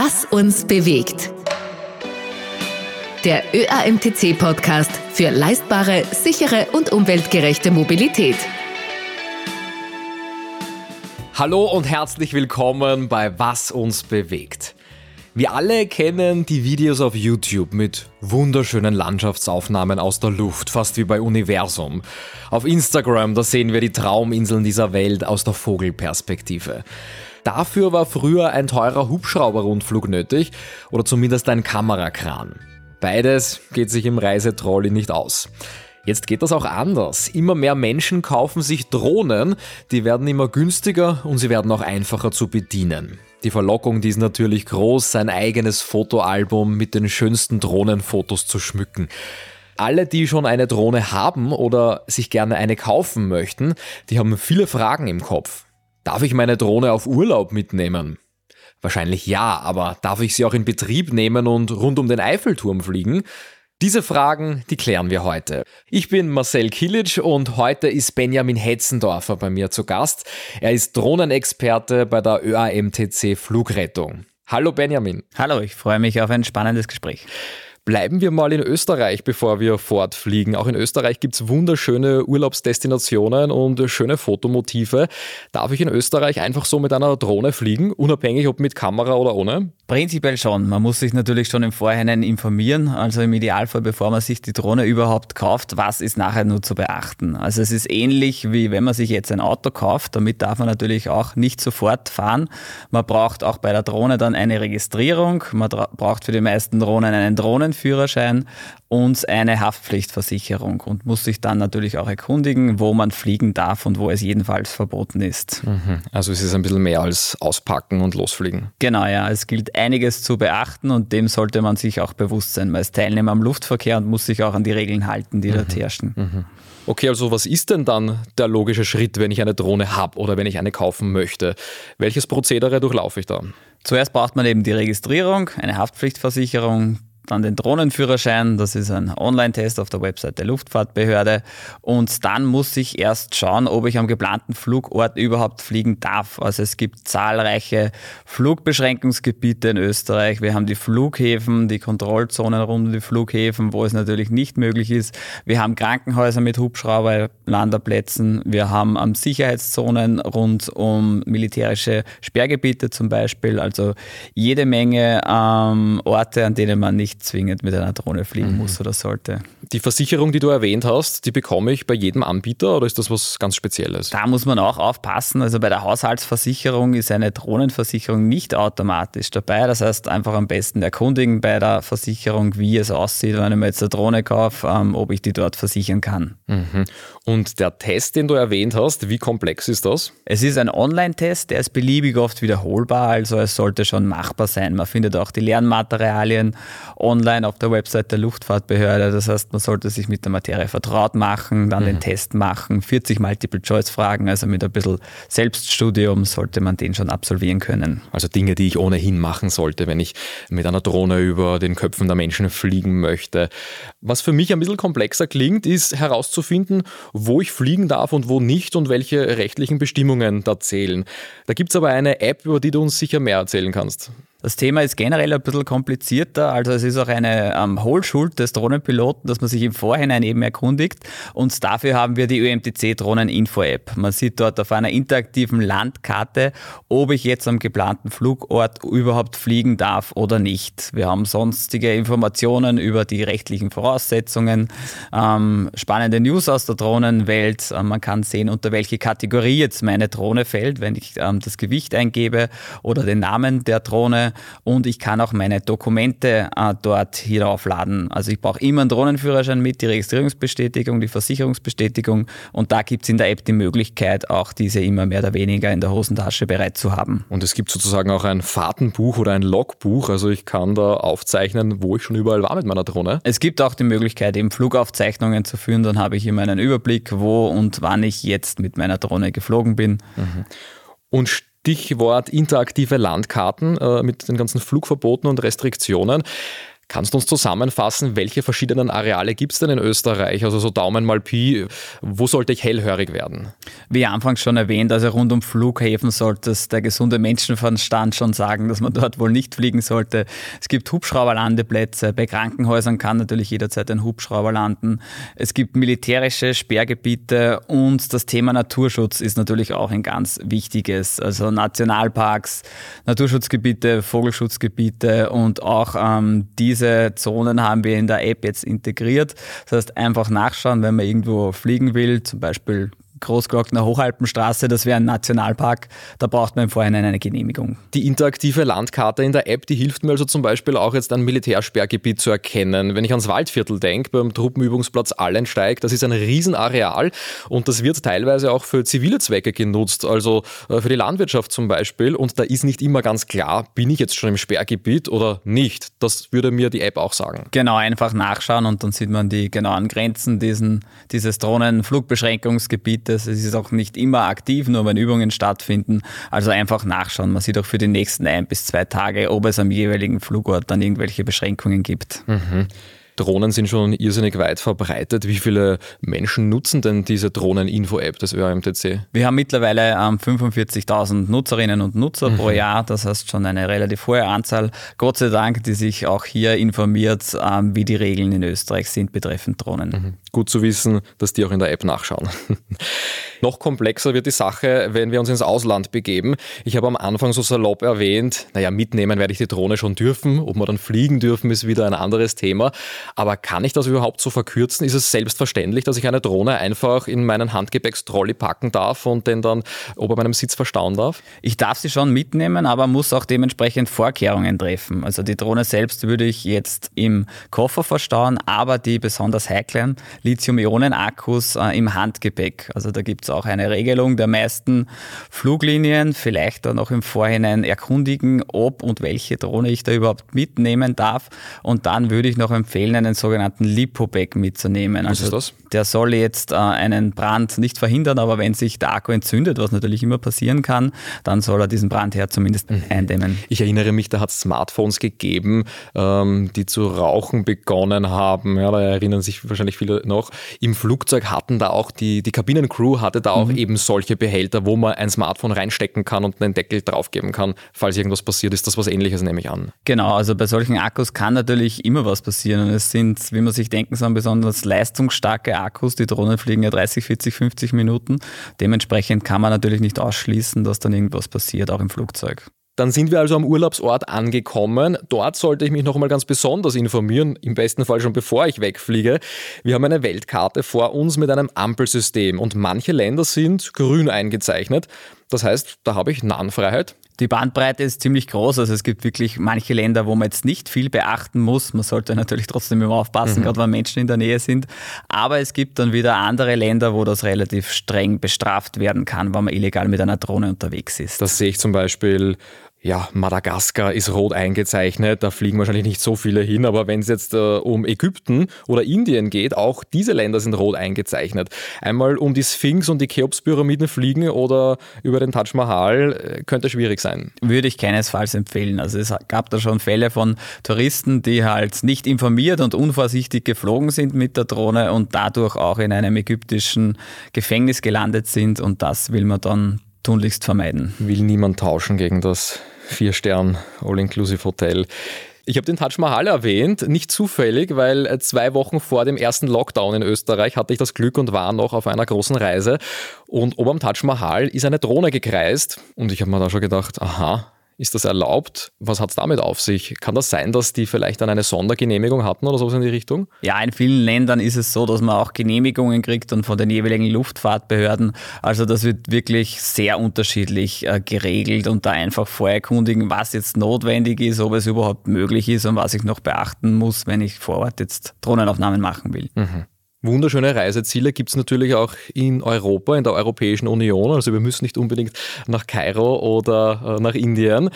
Was uns bewegt. Der ÖAMTC-Podcast für leistbare, sichere und umweltgerechte Mobilität. Hallo und herzlich willkommen bei Was uns bewegt. Wir alle kennen die Videos auf YouTube mit wunderschönen Landschaftsaufnahmen aus der Luft, fast wie bei Universum. Auf Instagram, da sehen wir die Trauminseln dieser Welt aus der Vogelperspektive. Dafür war früher ein teurer Hubschrauberrundflug nötig oder zumindest ein Kamerakran. Beides geht sich im Reisetrolli nicht aus. Jetzt geht das auch anders. Immer mehr Menschen kaufen sich Drohnen, die werden immer günstiger und sie werden auch einfacher zu bedienen. Die Verlockung, die ist natürlich groß, sein eigenes Fotoalbum mit den schönsten Drohnenfotos zu schmücken. Alle, die schon eine Drohne haben oder sich gerne eine kaufen möchten, die haben viele Fragen im Kopf. Darf ich meine Drohne auf Urlaub mitnehmen? Wahrscheinlich ja, aber darf ich sie auch in Betrieb nehmen und rund um den Eiffelturm fliegen? Diese Fragen, die klären wir heute. Ich bin Marcel Kilic und heute ist Benjamin Hetzendorfer bei mir zu Gast. Er ist Drohnenexperte bei der ÖAMTC Flugrettung. Hallo Benjamin. Hallo, ich freue mich auf ein spannendes Gespräch. Bleiben wir mal in Österreich, bevor wir fortfliegen. Auch in Österreich gibt es wunderschöne Urlaubsdestinationen und schöne Fotomotive. Darf ich in Österreich einfach so mit einer Drohne fliegen, unabhängig ob mit Kamera oder ohne? Prinzipiell schon. Man muss sich natürlich schon im Vorhinein informieren. Also im Idealfall, bevor man sich die Drohne überhaupt kauft, was ist nachher nur zu beachten. Also es ist ähnlich wie wenn man sich jetzt ein Auto kauft. Damit darf man natürlich auch nicht sofort fahren. Man braucht auch bei der Drohne dann eine Registrierung. Man braucht für die meisten Drohnen einen Drohnen Führerschein und eine Haftpflichtversicherung und muss sich dann natürlich auch erkundigen, wo man fliegen darf und wo es jedenfalls verboten ist. Mhm. Also es ist ein bisschen mehr als auspacken und losfliegen. Genau, ja. Es gilt einiges zu beachten und dem sollte man sich auch bewusst sein. Man ist Teilnehmer am Luftverkehr und muss sich auch an die Regeln halten, die mhm. dort herrschen. Mhm. Okay, also was ist denn dann der logische Schritt, wenn ich eine Drohne habe oder wenn ich eine kaufen möchte? Welches Prozedere durchlaufe ich da? Zuerst braucht man eben die Registrierung, eine Haftpflichtversicherung, dann den Drohnenführerschein, das ist ein Online-Test auf der Website der Luftfahrtbehörde. Und dann muss ich erst schauen, ob ich am geplanten Flugort überhaupt fliegen darf. Also es gibt zahlreiche Flugbeschränkungsgebiete in Österreich. Wir haben die Flughäfen, die Kontrollzonen rund um die Flughäfen, wo es natürlich nicht möglich ist. Wir haben Krankenhäuser mit Hubschrauberlanderplätzen. Wir haben ähm, Sicherheitszonen rund um militärische Sperrgebiete zum Beispiel. Also jede Menge ähm, Orte, an denen man nicht zwingend mit einer Drohne fliegen mhm. muss oder sollte. Die Versicherung, die du erwähnt hast, die bekomme ich bei jedem Anbieter oder ist das was ganz Spezielles? Da muss man auch aufpassen. Also bei der Haushaltsversicherung ist eine Drohnenversicherung nicht automatisch dabei. Das heißt, einfach am besten erkundigen bei der Versicherung, wie es aussieht, wenn ich mir jetzt eine Drohne kaufe, ähm, ob ich die dort versichern kann. Mhm. Und der Test, den du erwähnt hast, wie komplex ist das? Es ist ein Online-Test, der ist beliebig oft wiederholbar, also es sollte schon machbar sein. Man findet auch die Lernmaterialien online auf der Website der Luftfahrtbehörde. Das heißt, man sollte sich mit der Materie vertraut machen, dann mhm. den Test machen, 40 Multiple-Choice-Fragen, also mit ein bisschen Selbststudium sollte man den schon absolvieren können. Also Dinge, die ich ohnehin machen sollte, wenn ich mit einer Drohne über den Köpfen der Menschen fliegen möchte. Was für mich ein bisschen komplexer klingt, ist herauszufinden, wo ich fliegen darf und wo nicht und welche rechtlichen Bestimmungen da zählen. Da gibt es aber eine App, über die du uns sicher mehr erzählen kannst. Das Thema ist generell ein bisschen komplizierter, also es ist auch eine ähm, Hohlschuld des Drohnenpiloten, dass man sich im Vorhinein eben erkundigt und dafür haben wir die ÖMTC Drohnen-Info-App. Man sieht dort auf einer interaktiven Landkarte, ob ich jetzt am geplanten Flugort überhaupt fliegen darf oder nicht. Wir haben sonstige Informationen über die rechtlichen Voraussetzungen, ähm, spannende News aus der Drohnenwelt, äh, man kann sehen, unter welche Kategorie jetzt meine Drohne fällt, wenn ich ähm, das Gewicht eingebe oder den Namen der Drohne und ich kann auch meine Dokumente äh, dort hier aufladen. Also ich brauche immer einen Drohnenführerschein mit, die Registrierungsbestätigung, die Versicherungsbestätigung und da gibt es in der App die Möglichkeit, auch diese immer mehr oder weniger in der Hosentasche bereit zu haben. Und es gibt sozusagen auch ein Fahrtenbuch oder ein Logbuch, also ich kann da aufzeichnen, wo ich schon überall war mit meiner Drohne. Es gibt auch die Möglichkeit, eben Flugaufzeichnungen zu führen, dann habe ich immer einen Überblick, wo und wann ich jetzt mit meiner Drohne geflogen bin. Mhm. Und Stichwort interaktive Landkarten äh, mit den ganzen Flugverboten und Restriktionen. Kannst du uns zusammenfassen, welche verschiedenen Areale gibt es denn in Österreich? Also so Daumen mal Pi, wo sollte ich hellhörig werden? Wie anfangs schon erwähnt, also rund um Flughäfen sollte es der gesunde Menschenverstand schon sagen, dass man dort wohl nicht fliegen sollte. Es gibt Hubschrauberlandeplätze, bei Krankenhäusern kann natürlich jederzeit ein Hubschrauber landen. Es gibt militärische Sperrgebiete und das Thema Naturschutz ist natürlich auch ein ganz wichtiges. Also Nationalparks, Naturschutzgebiete, Vogelschutzgebiete und auch ähm, diese diese Zonen haben wir in der App jetzt integriert. Das heißt, einfach nachschauen, wenn man irgendwo fliegen will, zum Beispiel Großglockner Hochalpenstraße, das wäre ein Nationalpark, da braucht man im Vorhinein eine Genehmigung. Die interaktive Landkarte in der App, die hilft mir also zum Beispiel auch jetzt ein Militärsperrgebiet zu erkennen. Wenn ich ans Waldviertel denke, beim Truppenübungsplatz Allensteig, das ist ein Riesenareal und das wird teilweise auch für zivile Zwecke genutzt, also äh, für die Landwirtschaft zum Beispiel und da ist nicht immer ganz klar, bin ich jetzt schon im Sperrgebiet oder nicht. Das würde mir die App auch sagen. Genau, einfach nachschauen und dann sieht man die genauen Grenzen diesen, dieses Drohnenflugbeschränkungsgebiet es ist auch nicht immer aktiv, nur wenn Übungen stattfinden. Also einfach nachschauen. Man sieht auch für die nächsten ein bis zwei Tage, ob es am jeweiligen Flugort dann irgendwelche Beschränkungen gibt. Mhm. Drohnen sind schon irrsinnig weit verbreitet. Wie viele Menschen nutzen denn diese Drohnen-Info-App des ÖAMTC? Wir haben mittlerweile ähm, 45.000 Nutzerinnen und Nutzer mhm. pro Jahr. Das heißt schon eine relativ hohe Anzahl. Gott sei Dank, die sich auch hier informiert, ähm, wie die Regeln in Österreich sind betreffend Drohnen. Mhm. Gut zu wissen, dass die auch in der App nachschauen. Noch komplexer wird die Sache, wenn wir uns ins Ausland begeben. Ich habe am Anfang so salopp erwähnt, naja, mitnehmen werde ich die Drohne schon dürfen. Ob wir dann fliegen dürfen, ist wieder ein anderes Thema. Aber kann ich das überhaupt so verkürzen? Ist es selbstverständlich, dass ich eine Drohne einfach in meinen Handgepäckstrolley packen darf und den dann ober meinem Sitz verstauen darf? Ich darf sie schon mitnehmen, aber muss auch dementsprechend Vorkehrungen treffen. Also die Drohne selbst würde ich jetzt im Koffer verstauen, aber die besonders heiklen Lithium-Ionen-Akkus äh, im Handgepäck. Also da gibt es auch eine Regelung der meisten Fluglinien. Vielleicht dann auch im Vorhinein erkundigen, ob und welche Drohne ich da überhaupt mitnehmen darf. Und dann würde ich noch empfehlen, einen sogenannten Lipo-Bag mitzunehmen. Was also ist das? Der soll jetzt äh, einen Brand nicht verhindern, aber wenn sich der Akku entzündet, was natürlich immer passieren kann, dann soll er diesen Brandherd zumindest mhm. eindämmen. Ich erinnere mich, da hat es Smartphones gegeben, ähm, die zu rauchen begonnen haben. Ja, da erinnern sich wahrscheinlich viele noch. Im Flugzeug hatten da auch die, die Kabinencrew hatte da auch mhm. eben solche Behälter, wo man ein Smartphone reinstecken kann und einen Deckel draufgeben kann, falls irgendwas passiert. Ist das was ähnliches, nehme ich an? Genau, also bei solchen Akkus kann natürlich immer was passieren. Und es sind, wie man sich denken soll, besonders leistungsstarke Akkus. Die Drohnen fliegen ja 30, 40, 50 Minuten. Dementsprechend kann man natürlich nicht ausschließen, dass dann irgendwas passiert, auch im Flugzeug. Dann sind wir also am Urlaubsort angekommen. Dort sollte ich mich noch einmal ganz besonders informieren, im besten Fall schon bevor ich wegfliege. Wir haben eine Weltkarte vor uns mit einem Ampelsystem und manche Länder sind grün eingezeichnet. Das heißt, da habe ich Nahenfreiheit. Die Bandbreite ist ziemlich groß. Also es gibt wirklich manche Länder, wo man jetzt nicht viel beachten muss. Man sollte natürlich trotzdem immer aufpassen, mhm. gerade wenn Menschen in der Nähe sind. Aber es gibt dann wieder andere Länder, wo das relativ streng bestraft werden kann, wenn man illegal mit einer Drohne unterwegs ist. Das sehe ich zum Beispiel ja, Madagaskar ist rot eingezeichnet, da fliegen wahrscheinlich nicht so viele hin, aber wenn es jetzt äh, um Ägypten oder Indien geht, auch diese Länder sind rot eingezeichnet. Einmal um die Sphinx und die Cheops-Pyramiden fliegen oder über den Taj Mahal äh, könnte schwierig sein. Würde ich keinesfalls empfehlen. Also es gab da schon Fälle von Touristen, die halt nicht informiert und unvorsichtig geflogen sind mit der Drohne und dadurch auch in einem ägyptischen Gefängnis gelandet sind und das will man dann tunlichst vermeiden. Will niemand tauschen gegen das Vier-Stern All-Inclusive-Hotel. Ich habe den Taj Mahal erwähnt, nicht zufällig, weil zwei Wochen vor dem ersten Lockdown in Österreich hatte ich das Glück und war noch auf einer großen Reise. Und oben am Taj Mahal ist eine Drohne gekreist. Und ich habe mir da schon gedacht, aha, ist das erlaubt? Was hat es damit auf sich? Kann das sein, dass die vielleicht dann eine Sondergenehmigung hatten oder sowas in die Richtung? Ja, in vielen Ländern ist es so, dass man auch Genehmigungen kriegt und von den jeweiligen Luftfahrtbehörden. Also das wird wirklich sehr unterschiedlich äh, geregelt und da einfach vorher erkundigen, was jetzt notwendig ist, ob es überhaupt möglich ist und was ich noch beachten muss, wenn ich vor Ort jetzt Drohnenaufnahmen machen will. Mhm. Wunderschöne Reiseziele gibt es natürlich auch in Europa, in der Europäischen Union. Also wir müssen nicht unbedingt nach Kairo oder äh, nach Indien.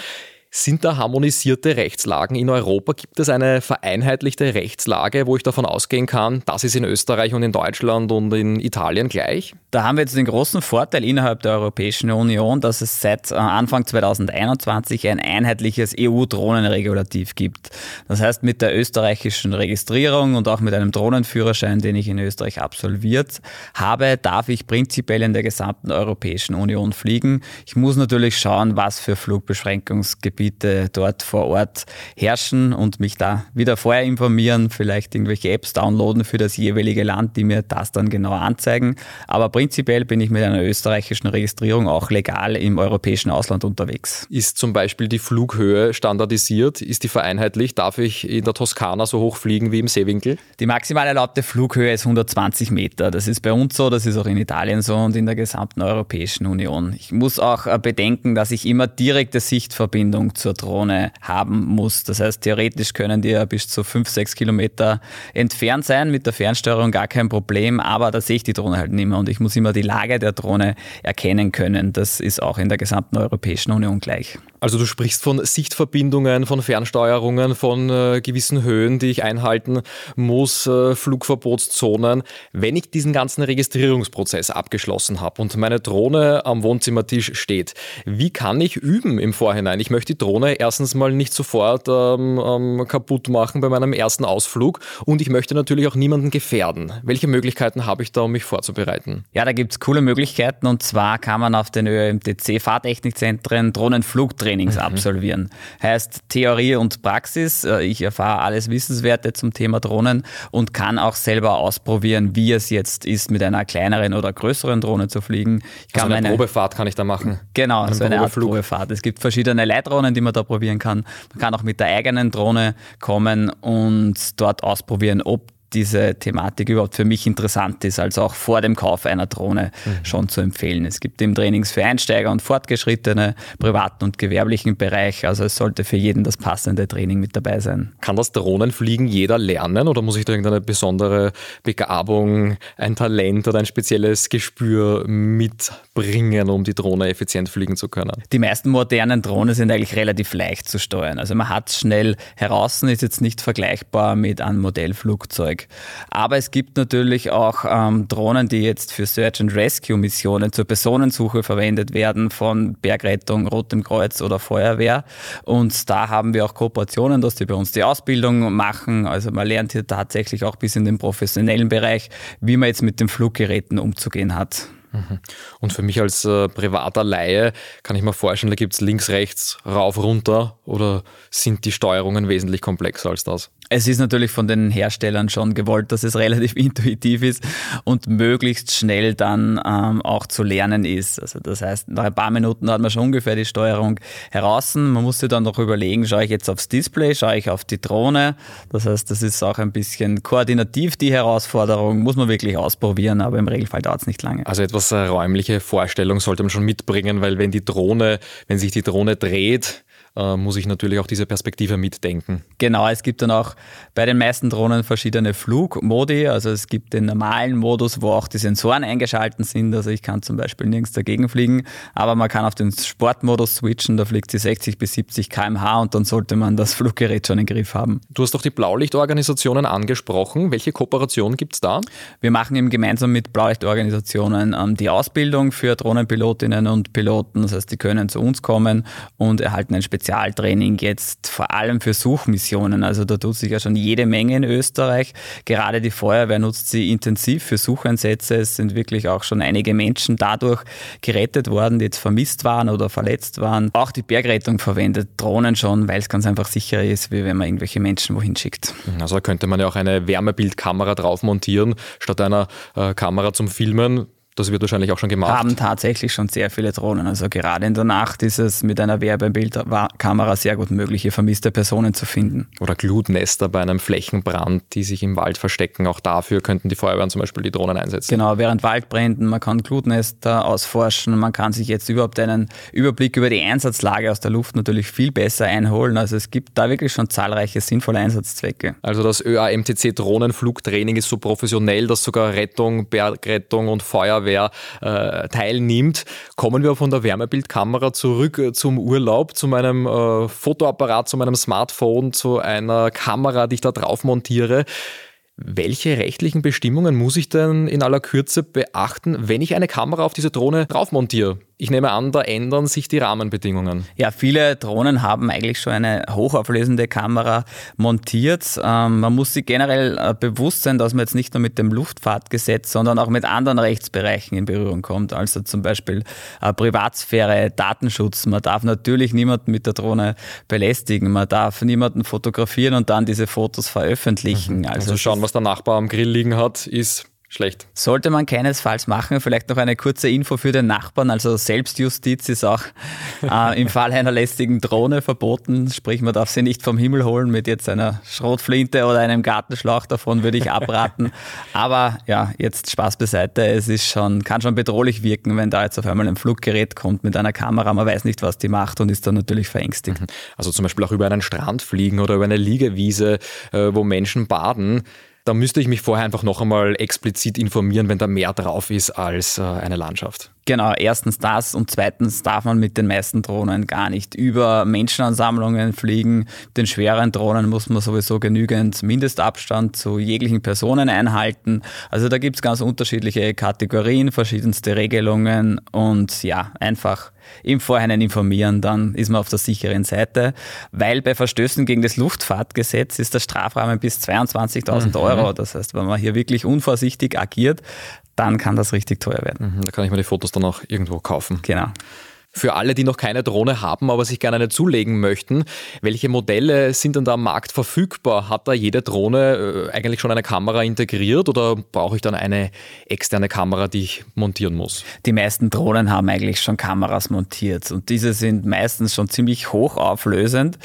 Sind da harmonisierte Rechtslagen in Europa? Gibt es eine vereinheitlichte Rechtslage, wo ich davon ausgehen kann, das ist in Österreich und in Deutschland und in Italien gleich? Da haben wir jetzt den großen Vorteil innerhalb der Europäischen Union, dass es seit äh, Anfang 2021 ein einheitliches EU-Drohnenregulativ gibt. Das heißt, mit der österreichischen Registrierung und auch mit einem Drohnenführerschein, den ich in Österreich absolviert habe, darf ich prinzipiell in der gesamten Europäischen Union fliegen. Ich muss natürlich schauen, was für Flugbeschränkungsgebiete Gebiete dort vor Ort herrschen und mich da wieder vorher informieren, vielleicht irgendwelche Apps downloaden für das jeweilige Land, die mir das dann genau anzeigen. Aber prinzipiell bin ich mit einer österreichischen Registrierung auch legal im europäischen Ausland unterwegs. Ist zum Beispiel die Flughöhe standardisiert? Ist die vereinheitlicht? Darf ich in der Toskana so hoch fliegen wie im Seewinkel? Die maximal erlaubte Flughöhe ist 120 Meter. Das ist bei uns so, das ist auch in Italien so und in der gesamten Europäischen Union. Ich muss auch äh, bedenken, dass ich immer direkte Sichtverbindung zur Drohne haben muss. Das heißt, theoretisch können die ja bis zu 5, 6 Kilometer entfernt sein, mit der Fernsteuerung gar kein Problem, aber da sehe ich die Drohne halt nicht mehr und ich muss immer die Lage der Drohne erkennen können. Das ist auch in der gesamten Europäischen Union gleich. Also du sprichst von Sichtverbindungen, von Fernsteuerungen, von äh, gewissen Höhen, die ich einhalten muss, äh, Flugverbotszonen. Wenn ich diesen ganzen Registrierungsprozess abgeschlossen habe und meine Drohne am Wohnzimmertisch steht, wie kann ich üben im Vorhinein? Ich möchte die Drohne erstens mal nicht sofort ähm, ähm, kaputt machen bei meinem ersten Ausflug und ich möchte natürlich auch niemanden gefährden. Welche Möglichkeiten habe ich da, um mich vorzubereiten? Ja, da gibt es coole Möglichkeiten und zwar kann man auf den ÖMTC Fahrtechnikzentren Drohnenflugtrainings Trainings mhm. absolvieren. Heißt Theorie und Praxis. Äh, ich erfahre alles Wissenswerte zum Thema Drohnen und kann auch selber ausprobieren, wie es jetzt ist, mit einer kleineren oder größeren Drohne zu fliegen. Ich also eine, eine Probefahrt kann ich da machen. Genau, so eine Art Probefahrt. Es gibt verschiedene Leitdrohnen, die man da probieren kann. Man kann auch mit der eigenen Drohne kommen und dort ausprobieren, ob diese Thematik überhaupt für mich interessant ist, also auch vor dem Kauf einer Drohne mhm. schon zu empfehlen. Es gibt eben Trainings für Einsteiger und Fortgeschrittene, privaten und gewerblichen Bereich. Also es sollte für jeden das passende Training mit dabei sein. Kann das Drohnenfliegen jeder lernen oder muss ich da irgendeine besondere Begabung, ein Talent oder ein spezielles Gespür mitbringen, um die Drohne effizient fliegen zu können? Die meisten modernen Drohnen sind eigentlich relativ leicht zu steuern. Also man hat es schnell heraus, ist jetzt nicht vergleichbar mit einem Modellflugzeug. Aber es gibt natürlich auch ähm, Drohnen, die jetzt für Search and Rescue Missionen zur Personensuche verwendet werden von Bergrettung, Rotem Kreuz oder Feuerwehr. Und da haben wir auch Kooperationen, dass die bei uns die Ausbildung machen. Also man lernt hier tatsächlich auch bis in den professionellen Bereich, wie man jetzt mit den Fluggeräten umzugehen hat. Und für mich als äh, privater Laie kann ich mir vorstellen, da gibt es links, rechts, rauf, runter oder sind die Steuerungen wesentlich komplexer als das? Es ist natürlich von den Herstellern schon gewollt, dass es relativ intuitiv ist und möglichst schnell dann ähm, auch zu lernen ist. Also das heißt, nach ein paar Minuten hat man schon ungefähr die Steuerung heraus. Man muss sich dann noch überlegen, schaue ich jetzt aufs Display, schaue ich auf die Drohne. Das heißt, das ist auch ein bisschen koordinativ die Herausforderung, muss man wirklich ausprobieren, aber im Regelfall dauert es nicht lange. Also etwas äh, räumliche Vorstellung sollte man schon mitbringen, weil wenn die Drohne, wenn sich die Drohne dreht, äh, muss ich natürlich auch diese Perspektive mitdenken. Genau, es gibt dann auch bei den meisten Drohnen verschiedene Flugmodi. Also es gibt den normalen Modus, wo auch die Sensoren eingeschalten sind. Also ich kann zum Beispiel nirgends dagegen fliegen, aber man kann auf den Sportmodus switchen, da fliegt sie 60 bis 70 km/h und dann sollte man das Fluggerät schon im Griff haben. Du hast doch die Blaulichtorganisationen angesprochen. Welche Kooperation gibt es da? Wir machen eben gemeinsam mit Blaulichtorganisationen ähm, die Ausbildung für Drohnenpilotinnen und Piloten. Das heißt, die können zu uns kommen und erhalten ein spezielles Spezialtraining jetzt vor allem für Suchmissionen. Also da tut sich ja schon jede Menge in Österreich. Gerade die Feuerwehr nutzt sie intensiv für Sucheinsätze. Es sind wirklich auch schon einige Menschen dadurch gerettet worden, die jetzt vermisst waren oder verletzt waren. Auch die Bergrettung verwendet Drohnen schon, weil es ganz einfach sicherer ist, wie wenn man irgendwelche Menschen wohin schickt. Also könnte man ja auch eine Wärmebildkamera drauf montieren, statt einer äh, Kamera zum Filmen das wird wahrscheinlich auch schon gemacht. Haben tatsächlich schon sehr viele Drohnen. Also gerade in der Nacht ist es mit einer Werbebildkamera sehr gut möglich, hier vermisste Personen zu finden. Oder Glutnester bei einem Flächenbrand, die sich im Wald verstecken. Auch dafür könnten die Feuerwehren zum Beispiel die Drohnen einsetzen. Genau, während Waldbränden, man kann Glutnester ausforschen, man kann sich jetzt überhaupt einen Überblick über die Einsatzlage aus der Luft natürlich viel besser einholen. Also es gibt da wirklich schon zahlreiche sinnvolle Einsatzzwecke. Also das ÖAMTC Drohnenflugtraining ist so professionell, dass sogar Rettung, Bergrettung und Feuerwehr Feuerwehr äh, teilnimmt. Kommen wir von der Wärmebildkamera zurück äh, zum Urlaub, zu meinem äh, Fotoapparat, zu meinem Smartphone, zu einer Kamera, die ich da drauf montiere. Welche rechtlichen Bestimmungen muss ich denn in aller Kürze beachten, wenn ich eine Kamera auf diese Drohne drauf montiere? Ich nehme an, da ändern sich die Rahmenbedingungen. Ja, viele Drohnen haben eigentlich schon eine hochauflösende Kamera montiert. Ähm, man muss sich generell äh, bewusst sein, dass man jetzt nicht nur mit dem Luftfahrtgesetz, sondern auch mit anderen Rechtsbereichen in Berührung kommt. Also zum Beispiel äh, Privatsphäre, Datenschutz. Man darf natürlich niemanden mit der Drohne belästigen. Man darf niemanden fotografieren und dann diese Fotos veröffentlichen. Mhm. Also, also schauen, was der Nachbar am Grill liegen hat, ist schlecht. Sollte man keinesfalls machen. Vielleicht noch eine kurze Info für den Nachbarn. Also Selbstjustiz ist auch äh, im Fall einer lästigen Drohne verboten. Sprich, man darf sie nicht vom Himmel holen mit jetzt einer Schrotflinte oder einem Gartenschlauch. Davon würde ich abraten. Aber ja, jetzt Spaß beiseite. Es ist schon, kann schon bedrohlich wirken, wenn da jetzt auf einmal ein Fluggerät kommt mit einer Kamera. Man weiß nicht, was die macht und ist dann natürlich verängstigt. Mhm. Also zum Beispiel auch über einen Strand fliegen oder über eine Liegewiese, äh, wo Menschen baden da müsste ich mich vorher einfach noch einmal explizit informieren, wenn da mehr drauf ist als äh, eine Landschaft. Genau, erstens das und zweitens darf man mit den meisten Drohnen gar nicht über Menschenansammlungen fliegen. Den schweren Drohnen muss man sowieso genügend Mindestabstand zu jeglichen Personen einhalten. Also da gibt es ganz unterschiedliche Kategorien, verschiedenste Regelungen und ja, einfach im Vorhinein informieren, dann ist man auf der sicheren Seite. Weil bei Verstößen gegen das Luftfahrtgesetz ist der Strafrahmen bis 22.000 mhm. Euro. Das heißt, wenn man hier wirklich unvorsichtig agiert, dann kann das richtig teuer werden. Mhm, da kann ich mir die Fotos dann auch irgendwo kaufen. Genau. Für alle, die noch keine Drohne haben, aber sich gerne eine zulegen möchten, welche Modelle sind denn da am Markt verfügbar? Hat da jede Drohne äh, eigentlich schon eine Kamera integriert oder brauche ich dann eine externe Kamera, die ich montieren muss? Die meisten Drohnen haben eigentlich schon Kameras montiert und diese sind meistens schon ziemlich hochauflösend.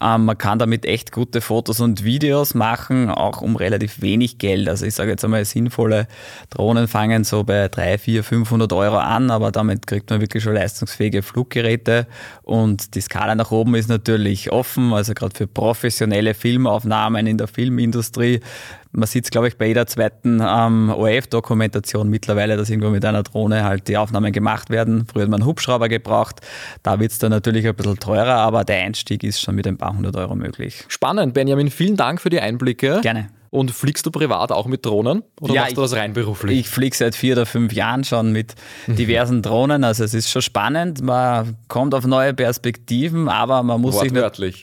Ähm, man kann damit echt gute Fotos und Videos machen, auch um relativ wenig Geld. Also ich sage jetzt einmal, sinnvolle Drohnen fangen so bei 3, 4, 500 Euro an, aber damit kriegt man wirklich schon leistungsfähige hochwertige Fluggeräte und die Skala nach oben ist natürlich offen, also gerade für professionelle Filmaufnahmen in der Filmindustrie. Man sieht es, glaube ich, bei jeder zweiten ähm, ORF-Dokumentation mittlerweile, dass irgendwo mit einer Drohne halt die Aufnahmen gemacht werden. Früher hat man einen Hubschrauber gebraucht. Da wird es dann natürlich ein bisschen teurer, aber der Einstieg ist schon mit ein paar hundert Euro möglich. Spannend, Benjamin. Vielen Dank für die Einblicke. Gerne. Und fliegst du privat auch mit Drohnen oder ja, machst du das rein beruflich? Ich fliege seit vier oder fünf Jahren schon mit mhm. diversen Drohnen. Also es ist schon spannend. Man kommt auf neue Perspektiven, aber man muss sich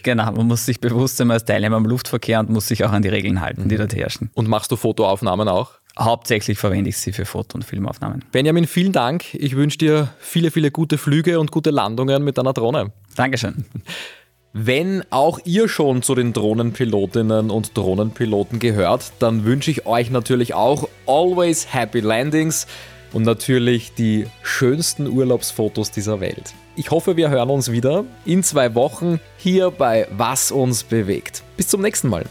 genau, man muss sich bewusst sein als Teilnehmer im Luftverkehr und muss sich auch an die Regeln halten, mhm. die dort herrschen. Und machst du Fotoaufnahmen auch? Hauptsächlich verwende ich sie für Foto- und Filmaufnahmen. Benjamin, vielen Dank. Ich wünsche dir viele, viele gute Flüge und gute Landungen mit deiner Drohne. Dankeschön. Wenn auch ihr schon zu den Drohnenpilotinnen und Drohnenpiloten gehört, dann wünsche ich euch natürlich auch always happy landings und natürlich die schönsten Urlaubsfotos dieser Welt. Ich hoffe, wir hören uns wieder in zwei Wochen hier bei Was uns bewegt. Bis zum nächsten Mal.